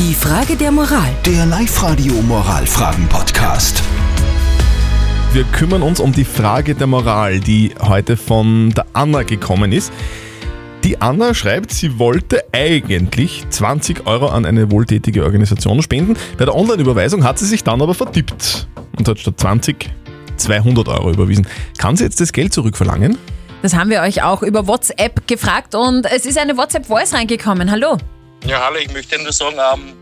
Die Frage der Moral. Der Live-Radio Moralfragen-Podcast. Wir kümmern uns um die Frage der Moral, die heute von der Anna gekommen ist. Die Anna schreibt, sie wollte eigentlich 20 Euro an eine wohltätige Organisation spenden. Bei der Online-Überweisung hat sie sich dann aber vertippt und hat statt 20 200 Euro überwiesen. Kann sie jetzt das Geld zurückverlangen? Das haben wir euch auch über WhatsApp gefragt und es ist eine WhatsApp-Voice reingekommen. Hallo. Ja, hallo, ich möchte nur sagen, ähm,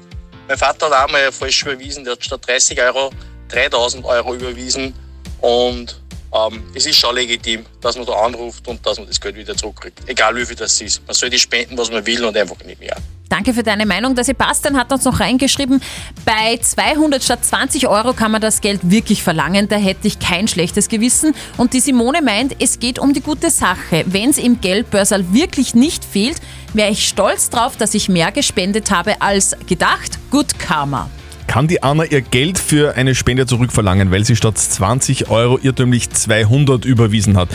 mein Vater hat einmal falsch überwiesen, der hat statt 30 Euro 3000 Euro überwiesen und ähm, es ist schon legitim, dass man da anruft und dass man das Geld wieder zurückkriegt. Egal wie viel das ist. Man soll die spenden, was man will und einfach nicht mehr. Danke für deine Meinung. Der Sebastian hat uns noch reingeschrieben, bei 200 statt 20 Euro kann man das Geld wirklich verlangen. Da hätte ich kein schlechtes Gewissen. Und die Simone meint, es geht um die gute Sache. Wenn es im Geldbörsal wirklich nicht fehlt, wäre ich stolz drauf, dass ich mehr gespendet habe als gedacht. Good Karma. Kann die Anna ihr Geld für eine Spende zurückverlangen, weil sie statt 20 Euro irrtümlich 200 überwiesen hat?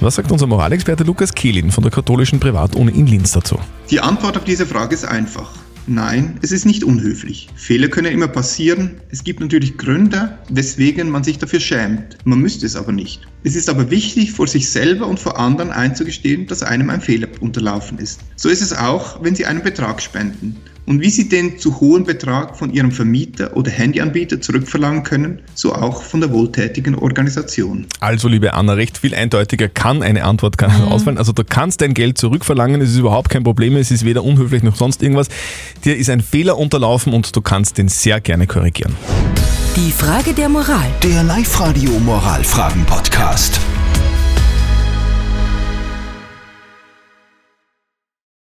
Was sagt unser Moralexperte Lukas Kehlin von der katholischen Privatuni in Linz dazu? Die Antwort auf diese Frage ist einfach. Nein, es ist nicht unhöflich. Fehler können immer passieren. Es gibt natürlich Gründe, weswegen man sich dafür schämt. Man müsste es aber nicht. Es ist aber wichtig, vor sich selber und vor anderen einzugestehen, dass einem ein Fehler unterlaufen ist. So ist es auch, wenn Sie einen Betrag spenden. Und wie Sie den zu hohen Betrag von Ihrem Vermieter oder Handyanbieter zurückverlangen können, so auch von der wohltätigen Organisation. Also, liebe Anna, recht viel eindeutiger kann eine Antwort gar nicht ausfallen. Also, du kannst dein Geld zurückverlangen, es ist überhaupt kein Problem, es ist weder unhöflich noch sonst irgendwas. Dir ist ein Fehler unterlaufen und du kannst den sehr gerne korrigieren. Die Frage der Moral. Der Live-Radio Moralfragen-Podcast.